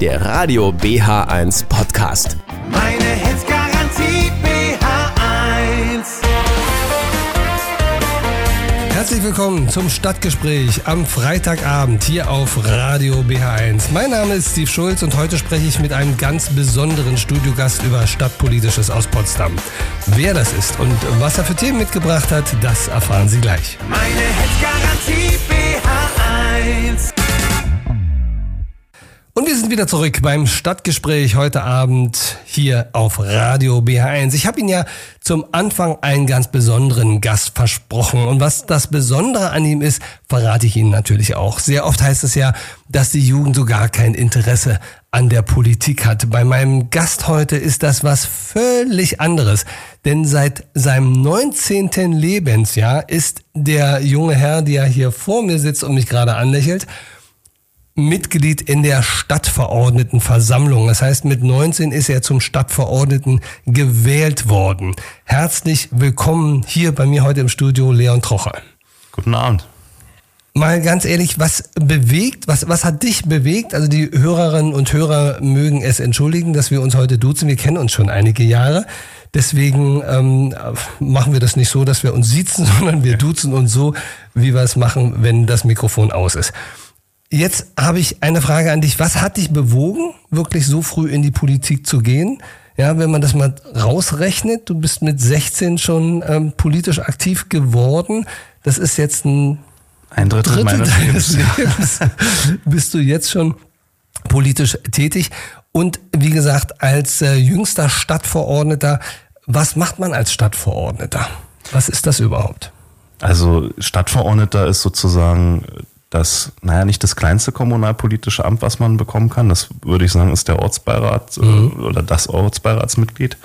der Radio BH1 Podcast. Meine Hits Garantie BH1. Herzlich willkommen zum Stadtgespräch am Freitagabend hier auf Radio BH1. Mein Name ist Steve Schulz und heute spreche ich mit einem ganz besonderen Studiogast über Stadtpolitisches aus Potsdam. Wer das ist und was er für Themen mitgebracht hat, das erfahren Sie gleich. Meine Hits Garantie BH1. Und wir sind wieder zurück beim Stadtgespräch heute Abend hier auf Radio BH1. Ich habe Ihnen ja zum Anfang einen ganz besonderen Gast versprochen. Und was das Besondere an ihm ist, verrate ich Ihnen natürlich auch. Sehr oft heißt es ja, dass die Jugend so gar kein Interesse an der Politik hat. Bei meinem Gast heute ist das was völlig anderes. Denn seit seinem 19. Lebensjahr ist der junge Herr, der hier vor mir sitzt und mich gerade anlächelt, Mitglied in der Stadtverordnetenversammlung. Das heißt, mit 19 ist er zum Stadtverordneten gewählt worden. Herzlich willkommen hier bei mir heute im Studio, Leon Trocher. Guten Abend. Mal ganz ehrlich, was bewegt, was, was hat dich bewegt? Also die Hörerinnen und Hörer mögen es entschuldigen, dass wir uns heute duzen. Wir kennen uns schon einige Jahre. Deswegen ähm, machen wir das nicht so, dass wir uns siezen, sondern wir duzen uns so, wie wir es machen, wenn das Mikrofon aus ist. Jetzt habe ich eine Frage an dich. Was hat dich bewogen, wirklich so früh in die Politik zu gehen? Ja, wenn man das mal rausrechnet, du bist mit 16 schon ähm, politisch aktiv geworden. Das ist jetzt ein Ein Drittel, Drittel meines deines Lebens. Lebens. bist du jetzt schon politisch tätig. Und wie gesagt, als äh, jüngster Stadtverordneter, was macht man als Stadtverordneter? Was ist das überhaupt? Also Stadtverordneter ist sozusagen das, naja, nicht das kleinste kommunalpolitische Amt, was man bekommen kann. Das würde ich sagen, ist der Ortsbeirat äh, oder das Ortsbeiratsmitglied.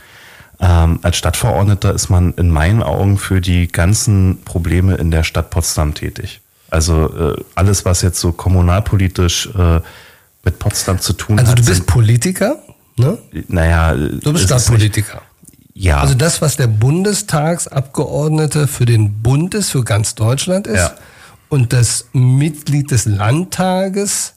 Ähm, als Stadtverordneter ist man in meinen Augen für die ganzen Probleme in der Stadt Potsdam tätig. Also äh, alles, was jetzt so kommunalpolitisch äh, mit Potsdam zu tun Also hat. du bist Politiker, ne? naja, Du bist Stadtpolitiker. Ja. Also das, was der Bundestagsabgeordnete für den Bund ist, für ganz Deutschland ist, Ja. Und das Mitglied des Landtages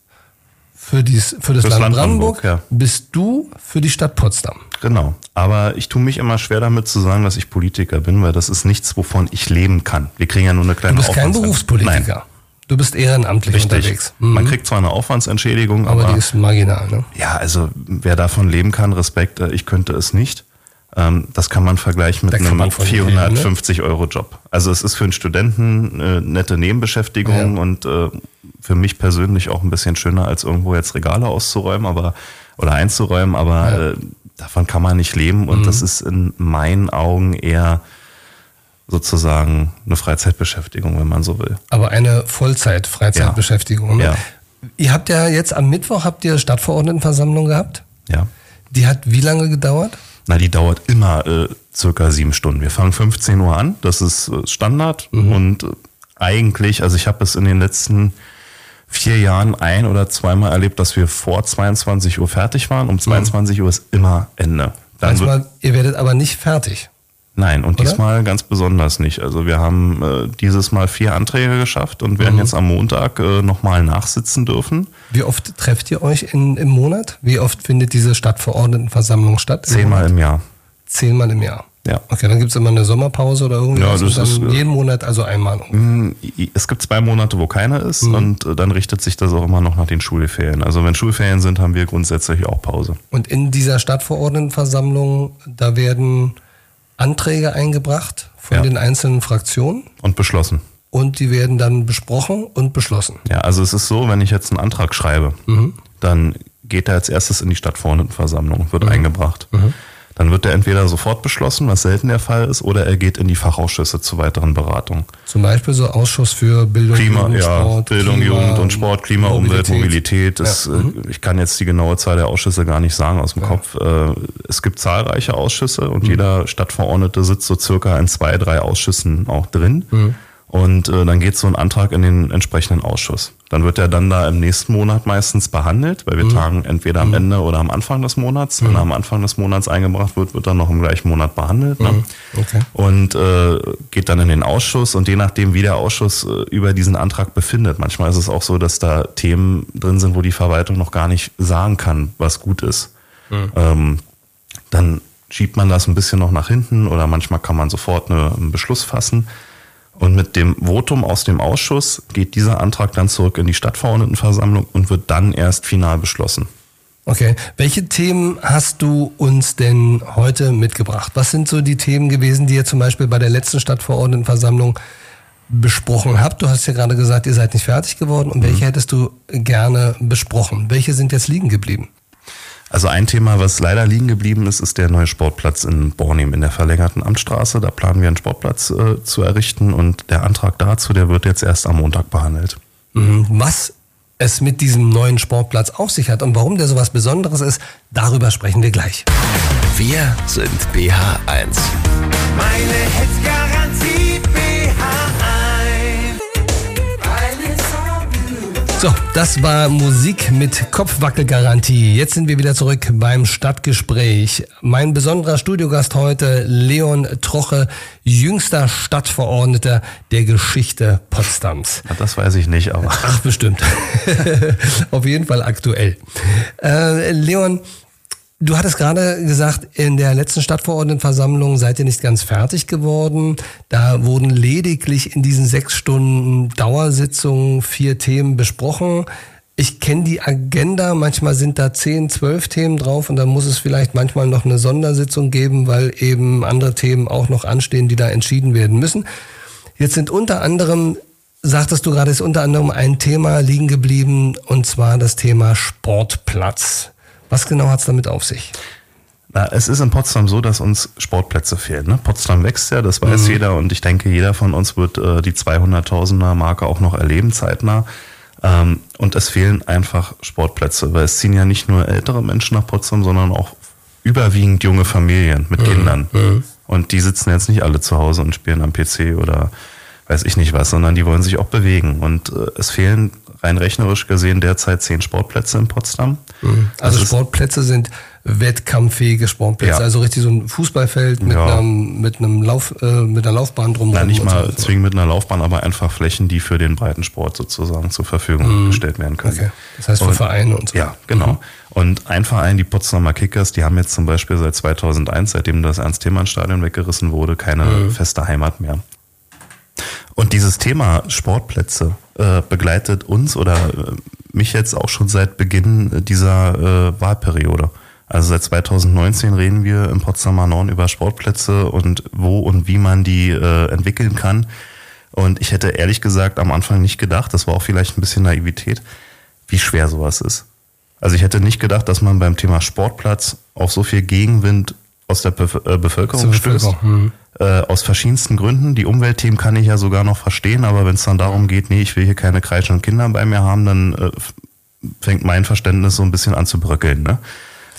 für, dies, für das Land Land Brandenburg, Brandenburg, bist du für die Stadt Potsdam. Genau. Aber ich tue mich immer schwer damit zu sagen, dass ich Politiker bin, weil das ist nichts, wovon ich leben kann. Wir kriegen ja nur eine kleine Du bist kein Berufspolitiker. Nein, Du bist ehrenamtlich richtig. unterwegs. Mhm. Man kriegt zwar eine Aufwandsentschädigung, aber aber, die ist marginal. Ne? ja, also wer davon leben kann, Respekt, äh, ich könnte es nicht. Ähm, Das kann man vergleichen mit einem man von leben, ne? 450 Euro Job. Also es ist für einen Studenten eine nette Nebenbeschäftigung Ja. und äh, für mich persönlich auch ein bisschen schöner, als irgendwo jetzt Regale auszuräumen, aber oder einzuräumen, aber Ja. äh, davon kann man nicht leben und Mhm. das ist in meinen Augen eher sozusagen eine Freizeitbeschäftigung, wenn man so will. Aber eine Vollzeit-Freizeitbeschäftigung. Ne? Ja. Ihr habt ja jetzt am Mittwoch habt ihr Stadtverordnetenversammlung gehabt. Ja. Die hat wie lange gedauert? Na, die dauert immer äh, circa sieben Stunden. Wir fangen 15 Uhr an, das ist äh, Standard. Mhm. Und äh, eigentlich, also ich habe es in den letzten vier Jahren ein oder zweimal erlebt, dass wir vor 22 Uhr fertig waren. Um 22 Uhr ist immer Ende. Dann Manchmal, ihr werdet aber nicht fertig. Nein, und Oder? diesmal ganz besonders nicht. Also wir haben äh, dieses Mal vier Anträge geschafft und werden jetzt am Montag äh, nochmal nachsitzen dürfen. Wie oft trefft ihr euch in, im Monat? Wie oft findet diese Stadtverordnetenversammlung statt? Im Zehnmal Monat? im Jahr. Zehnmal im Jahr. Ja. Okay, dann gibt's immer eine Sommerpause oder irgendwas. Ja, das und ist, äh, jeden Monat also einmal. Mm, Es gibt zwei Monate, wo keiner ist Mhm. und äh, dann richtet sich das auch immer noch nach den Schulferien. Also wenn Schulferien sind, haben wir grundsätzlich auch Pause. Und in dieser Stadtverordnetenversammlung, da werden Anträge eingebracht von Ja. den einzelnen Fraktionen Und beschlossen. und die werden dann besprochen und beschlossen. Ja, also es ist so, wenn ich jetzt einen Antrag schreibe, Mhm. dann geht er als erstes in die Stadtverordnetenversammlung, wird Mhm. eingebracht. Dann wird er entweder sofort beschlossen, was selten der Fall ist, oder er geht in die Fachausschüsse zu weiteren Beratungen. Zum Beispiel so Ausschuss für Bildung, Klima, Jugend, ja, Sport, Bildung, Klima, Jugend und Sport, Klima, Umwelt, Mobilität. Das, Ja. Mhm. äh, Ich kann jetzt die genaue Zahl der Ausschüsse gar nicht sagen aus dem Kopf. Äh, Es gibt zahlreiche Ausschüsse Mhm. und jeder Stadtverordnete sitzt so circa in zwei, drei Ausschüssen auch drin. Mhm. Und äh, dann geht so ein Antrag in den entsprechenden Ausschuss. Dann wird er dann da im nächsten Monat meistens behandelt, weil wir Mhm. tagen entweder am Ende oder am Anfang des Monats. Wenn er am Anfang des Monats eingebracht wird, wird er noch im gleichen Monat behandelt. Ne? Mhm. Okay. Und äh, geht dann in den Ausschuss und je nachdem, wie der Ausschuss äh, über diesen Antrag befindet. Manchmal ist es auch so, dass da Themen drin sind, wo die Verwaltung noch gar nicht sagen kann, was gut ist. Ähm, dann schiebt man das ein bisschen noch nach hinten oder manchmal kann man sofort eine, einen Beschluss fassen. Und mit dem Votum aus dem Ausschuss geht dieser Antrag dann zurück in die Stadtverordnetenversammlung und wird dann erst final beschlossen. Okay. Welche Themen hast du uns denn heute mitgebracht? Was sind so die Themen gewesen, die ihr zum Beispiel bei der letzten Stadtverordnetenversammlung besprochen habt? Du hast ja gerade gesagt, ihr seid nicht fertig geworden. Und welche hättest du gerne besprochen? Welche sind jetzt liegen geblieben? Also ein Thema, was leider liegen geblieben ist, ist der neue Sportplatz in Bornim in der verlängerten Amtsstraße. Da planen wir einen Sportplatz äh, zu errichten und der Antrag dazu, der wird jetzt erst am Montag behandelt. Mhm. Was es mit diesem neuen Sportplatz auf sich hat und warum der so was Besonderes ist, darüber sprechen wir gleich. Wir sind BH1. Meine Hits-Garantie So, das war Musik mit Kopfwackelgarantie. Jetzt sind wir wieder zurück beim Stadtgespräch. Mein besonderer Studiogast heute, Leon Troche, jüngster Stadtverordneter der Geschichte Potsdams. Ja, Das weiß ich nicht, aber Ach, bestimmt. Auf jeden Fall aktuell. Äh, Leon, du hattest gerade gesagt, in der letzten Stadtverordnetenversammlung seid ihr nicht ganz fertig geworden. Da wurden lediglich in diesen sechs Stunden Dauersitzung vier Themen besprochen. Ich kenne die Agenda, manchmal sind da zehn, zwölf Themen drauf und dann muss es vielleicht manchmal noch eine Sondersitzung geben, weil eben andere Themen auch noch anstehen, die da entschieden werden müssen. Jetzt sind unter anderem, sagtest du gerade, ist unter anderem ein Thema liegen geblieben und zwar das Thema Sportplatz. Was genau hat's damit auf sich? Na, es ist in Potsdam so, dass uns Sportplätze fehlen. Ne? Potsdam wächst ja, das weiß jeder und ich denke, jeder von uns wird äh, die 200.000er Marke auch noch erleben zeitnah. Ähm, und es fehlen einfach Sportplätze, weil es ziehen ja nicht nur ältere Menschen nach Potsdam, sondern auch überwiegend junge Familien mit Kindern. Und die sitzen jetzt nicht alle zu Hause und spielen am PC oder weiß ich nicht was, sondern die wollen sich auch bewegen. Und äh, es fehlen rein rechnerisch gesehen derzeit zehn Sportplätze in Potsdam. Also Das Sportplätze sind wettkampffähige Sportplätze, Ja. also richtig so ein Fußballfeld mit, Ja. einem, mit einem Lauf, äh, mit einer Laufbahn drumherum. Na, nicht mal so. zwingend mit einer Laufbahn, aber einfach Flächen, die für den Breitensport sozusagen zur Verfügung gestellt werden können. Mhm. Okay. Das heißt für Und- Vereine und so. Ja, genau. Und ein Verein, die Potsdamer Kickers, die haben jetzt zum Beispiel seit 2001, seitdem das Ernst-Thälmann-Stadion weggerissen wurde, keine Mhm. feste Heimat mehr. Und dieses Thema Sportplätze äh, begleitet uns oder äh, mich jetzt auch schon seit Beginn dieser äh, Wahlperiode. Also seit 2019 reden wir im Potsdamer Norden über Sportplätze und wo und wie man die äh, entwickeln kann. Und ich hätte ehrlich gesagt am Anfang nicht gedacht, das war auch vielleicht ein bisschen Naivität, wie schwer sowas ist. Also ich hätte nicht gedacht, dass man beim Thema Sportplatz auf so viel Gegenwind aus der Bef äh, Bevölkerung stößt. Bevölkerung, mhm. Äh, aus verschiedensten Gründen. Die Umweltthemen kann ich ja sogar noch verstehen, aber wenn es dann darum geht, nee, ich will hier keine kreischenden Kinder bei mir haben, dann äh, fängt mein Verständnis so ein bisschen an zu bröckeln. Ne?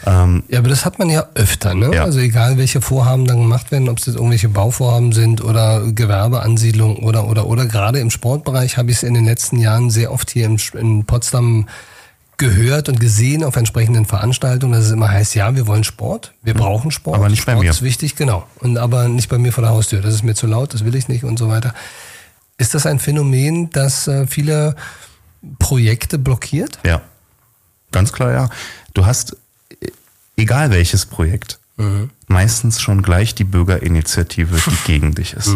Ähm, Ja, aber das hat man ja öfter, ne? Ja. Also egal, welche Vorhaben dann gemacht werden, ob es jetzt irgendwelche Bauvorhaben sind oder Gewerbeansiedlung oder oder oder gerade im Sportbereich habe ich es in den letzten Jahren sehr oft hier in, in Potsdam gehört und gesehen auf entsprechenden Veranstaltungen, dass es immer heißt, ja, wir wollen Sport, wir brauchen Sport. Aber nicht bei Sport mir. ist wichtig, genau. Und aber nicht bei mir vor der Haustür. Das ist mir zu laut, das will ich nicht und so weiter. Ist das ein Phänomen, das äh, viele Projekte blockiert? Ja, ganz klar, ja. Du hast, egal welches Projekt, meistens schon gleich die Bürgerinitiative, die gegen dich ist.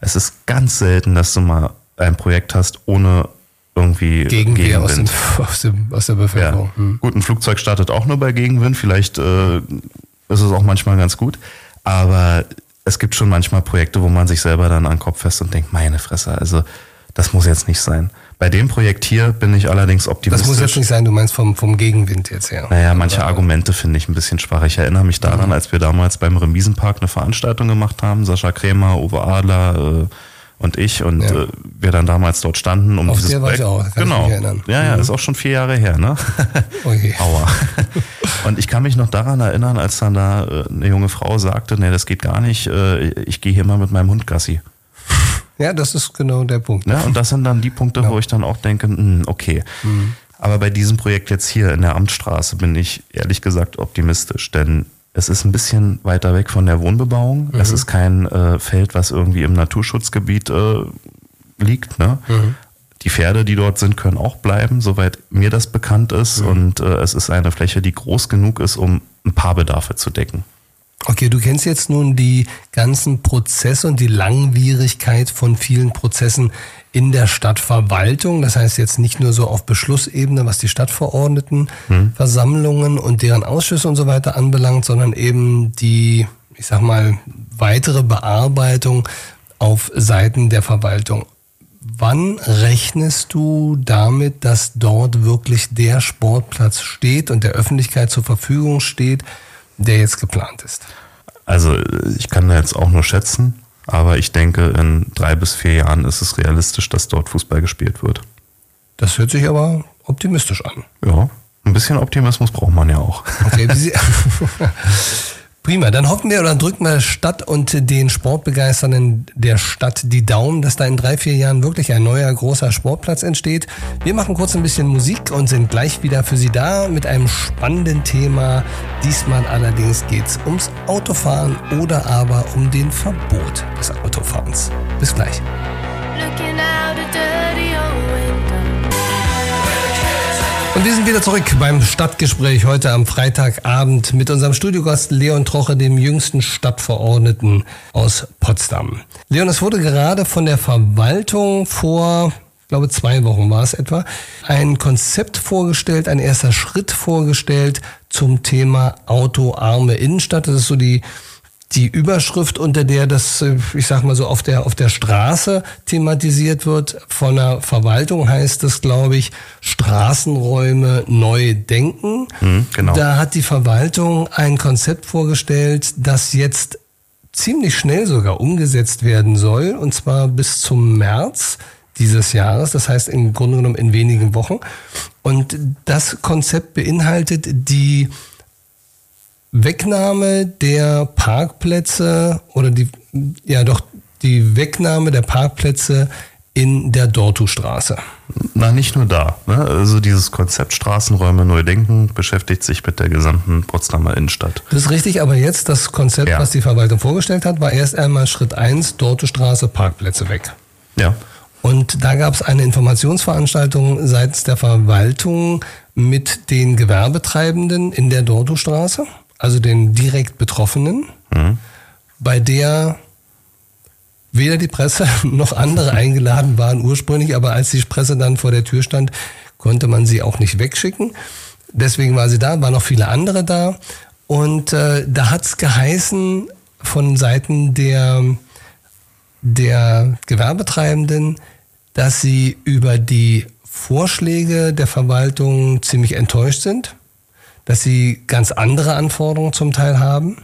Es ist ganz selten, dass du mal ein Projekt hast ohne irgendwie Gegenwehr aus, dem, Gegenwind. aus, dem, aus der Bevölkerung. Ja. Gut, ein Flugzeug startet auch nur bei Gegenwind. Vielleicht äh, ist es auch manchmal ganz gut. Aber es gibt schon manchmal Projekte, wo man sich selber dann an den Kopf fest und denkt, meine Fresse, also das muss jetzt nicht sein. Bei dem Projekt hier bin ich allerdings optimistisch. Das muss jetzt nicht sein, du meinst vom, vom Gegenwind jetzt her. Naja, manche Argumente finde ich ein bisschen schwach. Ich erinnere mich Mhm. daran, als wir damals beim Remiesenpark eine Veranstaltung gemacht haben, Sascha Krämer, Uwe Adler äh, und ich und Ja. äh, wir dann damals dort standen, um Auf dieses der war ich Projekt- auch, kann ich genau. mich erinnern. Ja, ja, ist auch schon vier Jahre her, ne? Okay. Aua. Und ich kann mich noch daran erinnern, als dann da äh, eine junge Frau sagte, nee, das geht gar nicht, äh, ich gehe hier mal mit meinem Hund Gassi. Ja, das ist genau der Punkt. Ne? Und das sind dann die Punkte, wo ich dann auch denke, hm, okay. Aber bei diesem Projekt jetzt hier in der Amtsstraße bin ich ehrlich gesagt optimistisch, denn es ist ein bisschen weiter weg von der Wohnbebauung. Es ist kein äh, Feld, was irgendwie im Naturschutzgebiet äh, liegt. Ne? Die Pferde, die dort sind, können auch bleiben, soweit mir das bekannt ist. Und äh, es ist eine Fläche, die groß genug ist, um ein paar Bedarfe zu decken. Okay, du kennst jetzt nun die ganzen Prozesse und die Langwierigkeit von vielen Prozessen in der Stadtverwaltung. Das heißt jetzt nicht nur so auf Beschlussebene, was die Stadtverordneten, Versammlungen und deren Ausschüsse und so weiter anbelangt, sondern eben die, ich sag mal, weitere Bearbeitung auf Seiten der Verwaltung. Wann rechnest du damit, dass dort wirklich der Sportplatz steht und der Öffentlichkeit zur Verfügung steht, der jetzt geplant ist? Also ich kann da jetzt auch nur schätzen, aber ich denke, in drei bis vier Jahren ist es realistisch, dass dort Fußball gespielt wird. Das hört sich aber optimistisch an. Ja, ein bisschen Optimismus braucht man ja auch. Okay, Prima, dann hoffen wir oder drücken wir Stadt und den Sportbegeisternden der Stadt die Daumen, dass da in drei, vier Jahren wirklich ein neuer großer Sportplatz entsteht. Wir machen kurz ein bisschen Musik und sind gleich wieder für Sie da mit einem spannenden Thema. Diesmal allerdings geht's ums Autofahren oder aber um den Verbot des Autofahrens. Bis gleich. Looking out wieder zurück beim Stadtgespräch heute am Freitagabend mit unserem Studiogast Leon Troche, dem jüngsten Stadtverordneten aus Potsdam. Leon, es wurde gerade von der Verwaltung vor, ich glaube zwei Wochen war es etwa, ein Konzept vorgestellt, ein erster Schritt vorgestellt zum Thema autoarme Innenstadt. Das ist so die die Überschrift, unter der das, äh, ich sag mal so, auf der, auf der Straße thematisiert wird, von der Verwaltung heißt es, glaube ich, Straßenräume neu denken. Mhm, genau. Da hat die Verwaltung ein Konzept vorgestellt, das jetzt ziemlich schnell sogar umgesetzt werden soll, und zwar bis zum März dieses Jahres, das heißt im Grunde genommen in wenigen Wochen. Und das Konzept beinhaltet die Wegnahme der Parkplätze oder die, ja doch, die Wegnahme der Parkplätze in der Dortustraße. Na, nicht nur da. Ne? Also dieses Konzept Straßenräume neu denken beschäftigt sich mit der gesamten Potsdamer Innenstadt. Das ist richtig, aber jetzt das Konzept, Ja. was die Verwaltung vorgestellt hat, war erst einmal Schritt eins: Dortustraße, Parkplätze weg. Ja. Und da gab es eine Informationsveranstaltung seitens der Verwaltung mit den Gewerbetreibenden in der Dortustraße, also den direkt Betroffenen, bei der weder die Presse noch andere eingeladen waren ursprünglich, aber als die Presse dann vor der Tür stand, konnte man sie auch nicht wegschicken. Deswegen war sie da, waren noch viele andere da. Und äh, da hat's geheißen von Seiten der, der Gewerbetreibenden, dass sie über die Vorschläge der Verwaltung ziemlich enttäuscht sind, dass sie ganz andere Anforderungen zum Teil haben.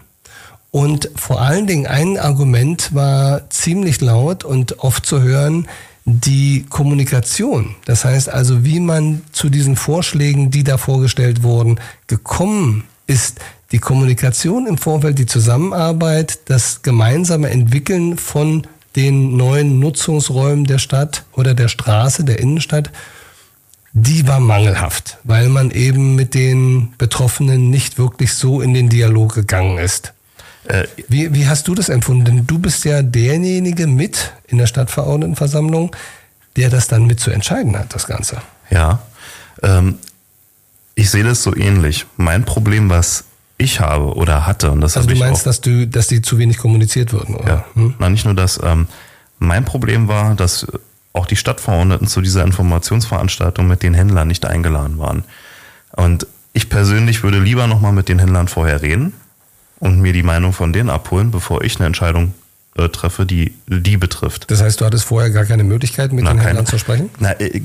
Und vor allen Dingen ein Argument war ziemlich laut und oft zu hören, die Kommunikation. Das heißt also, wie man zu diesen Vorschlägen, die da vorgestellt wurden, gekommen ist. Die Kommunikation im Vorfeld, die Zusammenarbeit, das gemeinsame Entwickeln von den neuen Nutzungsräumen der Stadt oder der Straße, der Innenstadt, die war mangelhaft, weil man eben mit den Betroffenen nicht wirklich so in den Dialog gegangen ist. Äh, Wie, wie hast du das empfunden? Denn du bist ja derjenige mit in der Stadtverordnetenversammlung, der das dann mit zu entscheiden hat, das Ganze. Ja, ähm, ich sehe das so ähnlich. Mein Problem, was ich habe oder hatte, und das Also habe du ich meinst, auch, dass du, dass die zu wenig kommuniziert würden, oder? ja, Hm? na, nicht nur das. Ähm, mein Problem war, dass auch die Stadtverordneten zu dieser Informationsveranstaltung mit den Händlern nicht eingeladen waren. Und ich persönlich würde lieber nochmal mit den Händlern vorher reden und mir die Meinung von denen abholen, bevor ich eine Entscheidung äh, treffe, die die betrifft. Das heißt, du hattest vorher gar keine Möglichkeit, mit Na, den keine- Händlern zu sprechen? Na, äh,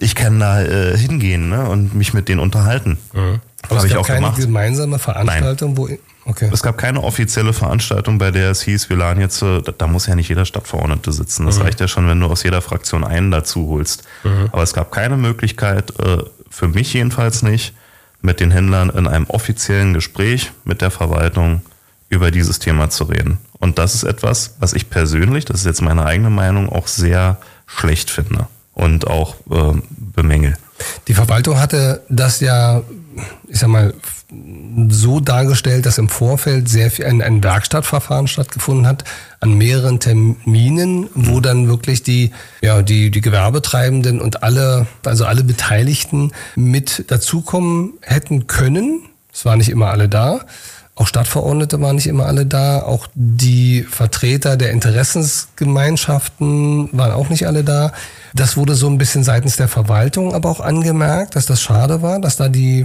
ich kann da äh, hingehen ne, und mich mit denen unterhalten. Aber Habe es gab keine gemacht. gemeinsame Veranstaltung, wo. Okay. Es gab keine offizielle Veranstaltung, bei der es hieß, wir laden jetzt, äh, da, da muss ja nicht jeder Stadtverordnete sitzen. Das reicht ja schon, wenn du aus jeder Fraktion einen dazu holst. Aber es gab keine Möglichkeit, äh, für mich jedenfalls nicht, mit den Händlern in einem offiziellen Gespräch mit der Verwaltung über dieses Thema zu reden. Und das ist etwas, was ich persönlich, das ist jetzt meine eigene Meinung, auch sehr schlecht finde und auch äh, bemängel. Die Verwaltung hatte das ja, ich sag mal, so dargestellt, dass im Vorfeld sehr viel ein, ein Werkstattverfahren stattgefunden hat an mehreren Terminen, wo dann wirklich die ja die die Gewerbetreibenden und alle also alle Beteiligten mit dazukommen hätten können. Es waren nicht immer alle da. Auch Stadtverordnete waren nicht immer alle da. Auch die Vertreter der Interessensgemeinschaften waren auch nicht alle da. Das wurde so ein bisschen seitens der Verwaltung aber auch angemerkt, dass das schade war, dass da die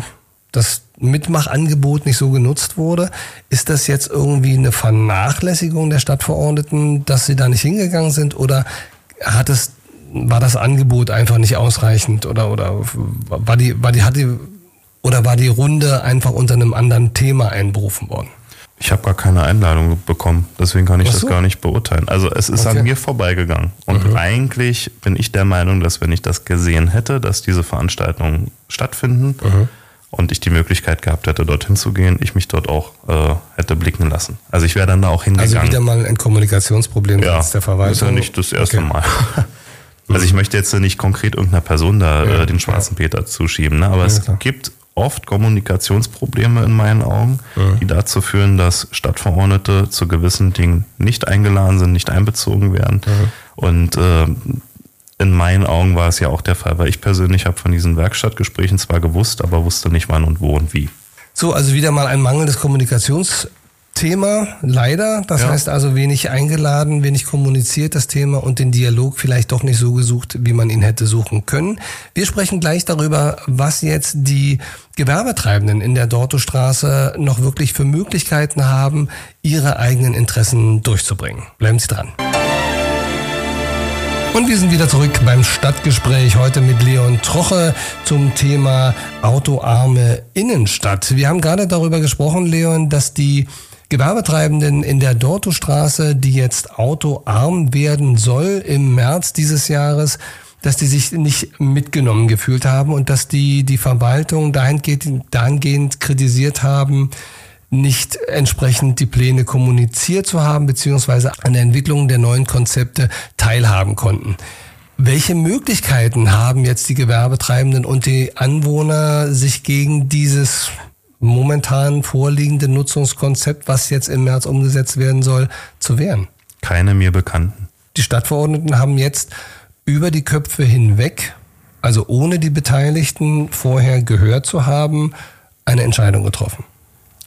das Mitmachangebot nicht so genutzt wurde. Ist das jetzt irgendwie eine Vernachlässigung der Stadtverordneten, dass sie da nicht hingegangen sind oder hat es war das Angebot einfach nicht ausreichend oder oder war die war die hat die oder war die Runde einfach unter einem anderen Thema einberufen worden? Ich habe gar keine Einladung bekommen, deswegen kann ich Ach das so. gar nicht beurteilen. Also es ist Okay. an mir vorbeigegangen. Und eigentlich bin ich der Meinung, dass wenn ich das gesehen hätte, dass diese Veranstaltungen stattfinden und ich die Möglichkeit gehabt hätte, dorthin zu gehen, ich mich dort auch äh, hätte blicken lassen. Also ich wäre dann da auch hingegangen. Also wieder mal ein Kommunikationsproblem ja, der Verwaltung. ist ja nicht das erste Okay. Mal. Also ich möchte jetzt nicht konkret irgendeiner Person da Ja, äh, den schwarzen Peter zuschieben, ne? aber es klar. gibt oft Kommunikationsprobleme in meinen Augen, die dazu führen, dass Stadtverordnete zu gewissen Dingen nicht eingeladen sind, nicht einbezogen werden. Und äh, in meinen Augen war es ja auch der Fall, weil ich persönlich habe von diesen Werkstattgesprächen zwar gewusst, aber wusste nicht wann und wo und wie. So, also wieder mal ein mangelndes Kommunikationsthema, leider. Das Ja. heißt also wenig eingeladen, wenig kommuniziert das Thema und den Dialog vielleicht doch nicht so gesucht, wie man ihn hätte suchen können. Wir sprechen gleich darüber, was jetzt die Gewerbetreibenden in der Dortostraße noch wirklich für Möglichkeiten haben, ihre eigenen Interessen durchzubringen. Bleiben Sie dran. Und wir sind wieder zurück beim Stadtgespräch heute mit Leon Troche zum Thema autoarme Innenstadt. Wir haben gerade darüber gesprochen, Leon, dass die Gewerbetreibenden in der Dortostraße, die jetzt autoarm werden soll im März dieses Jahres, dass die sich nicht mitgenommen gefühlt haben und dass die die Verwaltung dahingehend, dahingehend kritisiert haben, nicht entsprechend die Pläne kommuniziert zu haben, beziehungsweise an der Entwicklung der neuen Konzepte teilhaben konnten. Welche Möglichkeiten haben jetzt die Gewerbetreibenden und die Anwohner, sich gegen dieses momentan vorliegende Nutzungskonzept, was jetzt im März umgesetzt werden soll, zu wehren? Keine mir bekannten. Die Stadtverordneten haben jetzt über die Köpfe hinweg, also ohne die Beteiligten vorher gehört zu haben, eine Entscheidung getroffen.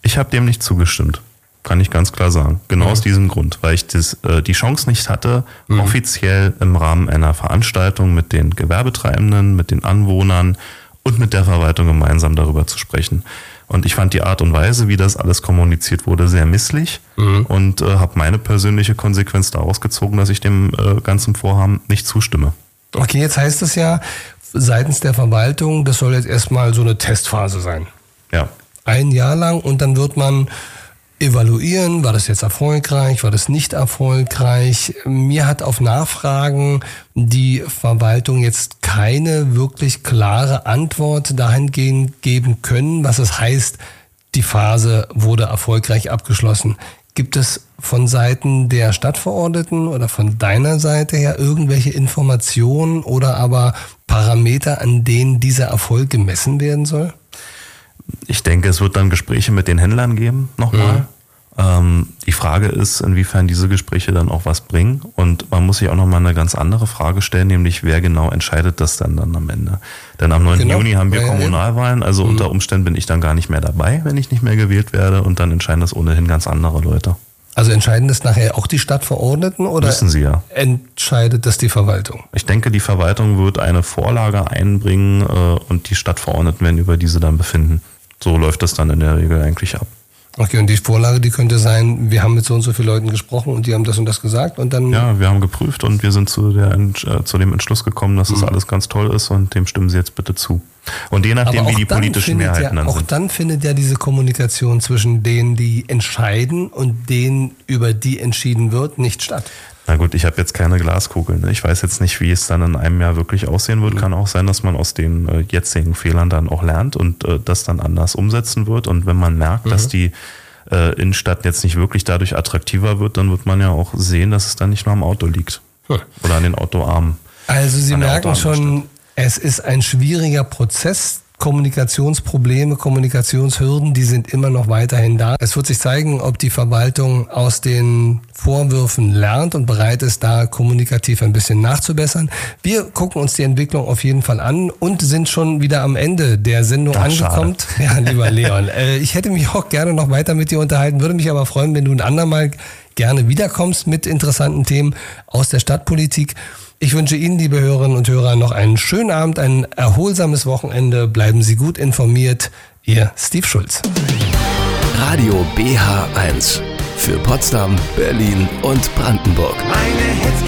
Ich habe dem nicht zugestimmt. Kann ich ganz klar sagen. Genau aus diesem Grund, weil ich das, äh, die Chance nicht hatte, offiziell im Rahmen einer Veranstaltung mit den Gewerbetreibenden, mit den Anwohnern und mit der Verwaltung gemeinsam darüber zu sprechen. Und ich fand die Art und Weise, wie das alles kommuniziert wurde, sehr misslich und äh, habe meine persönliche Konsequenz daraus gezogen, dass ich dem äh, ganzen Vorhaben nicht zustimme. Okay, jetzt heißt es ja seitens der Verwaltung, das soll jetzt erstmal so eine Testphase sein. Ja, Ein Jahr lang und dann wird man evaluieren, war das jetzt erfolgreich, war das nicht erfolgreich. Mir hat auf Nachfragen die Verwaltung jetzt keine wirklich klare Antwort dahingehend geben können, was es heißt, die Phase wurde erfolgreich abgeschlossen. Gibt es von Seiten der Stadtverordneten oder von deiner Seite her irgendwelche Informationen oder aber Parameter, an denen dieser Erfolg gemessen werden soll? Ich denke, es wird dann Gespräche mit den Händlern geben, nochmal. Ähm, die Frage ist, inwiefern diese Gespräche dann auch was bringen. Und man muss sich auch nochmal eine ganz andere Frage stellen, nämlich wer genau entscheidet das dann, dann am Ende. Denn am 9. Genau. Juni haben wir Ja, ja. Kommunalwahlen, also unter Umständen bin ich dann gar nicht mehr dabei, wenn ich nicht mehr gewählt werde. Und dann entscheiden das ohnehin ganz andere Leute. Also entscheiden das nachher auch die Stadtverordneten oder Müssen sie ja. entscheidet das die Verwaltung? Ich denke, die Verwaltung wird eine Vorlage einbringen äh, und die Stadtverordneten werden über diese dann befinden. So läuft das dann in der Regel eigentlich ab. Okay, und die Vorlage, die könnte sein, wir haben mit so und so vielen Leuten gesprochen und die haben das und das gesagt und dann Ja, wir haben geprüft und wir sind zu, der, äh, zu dem Entschluss gekommen, dass das alles ganz toll ist und dem stimmen Sie jetzt bitte zu. Und je nachdem, wie auch die politischen Mehrheiten ja, dann Auch sind. dann findet ja diese Kommunikation zwischen denen, die entscheiden und denen, über die entschieden wird, nicht statt. Na gut, ich habe jetzt keine Glaskugel. Ne? Ich weiß jetzt nicht, wie es dann in einem Jahr wirklich aussehen Mhm. wird. Kann auch sein, dass man aus den äh, jetzigen Fehlern dann auch lernt und äh, das dann anders umsetzen wird. Und wenn man merkt, Mhm. dass die äh, Innenstadt jetzt nicht wirklich dadurch attraktiver wird, dann wird man ja auch sehen, dass es dann nicht nur am Auto liegt. Hm. Oder an den Autoarmen. Also Sie merken schon, es ist ein schwieriger Prozess. Kommunikationsprobleme, Kommunikationshürden, die sind immer noch weiterhin da. Es wird sich zeigen, ob die Verwaltung aus den Vorwürfen lernt und bereit ist, da kommunikativ ein bisschen nachzubessern. Wir gucken uns die Entwicklung auf jeden Fall an und sind schon wieder am Ende der Sendung angekommen. Ja, lieber Leon, äh, ich hätte mich auch gerne noch weiter mit dir unterhalten, würde mich aber freuen, wenn du ein andermal gerne wiederkommst mit interessanten Themen aus der Stadtpolitik. Ich wünsche Ihnen, liebe Hörerinnen und Hörer, noch einen schönen Abend, ein erholsames Wochenende. Bleiben Sie gut informiert. Ihr Steve Schulz. Radio BH1 für Potsdam, Berlin und Brandenburg. Meine Hits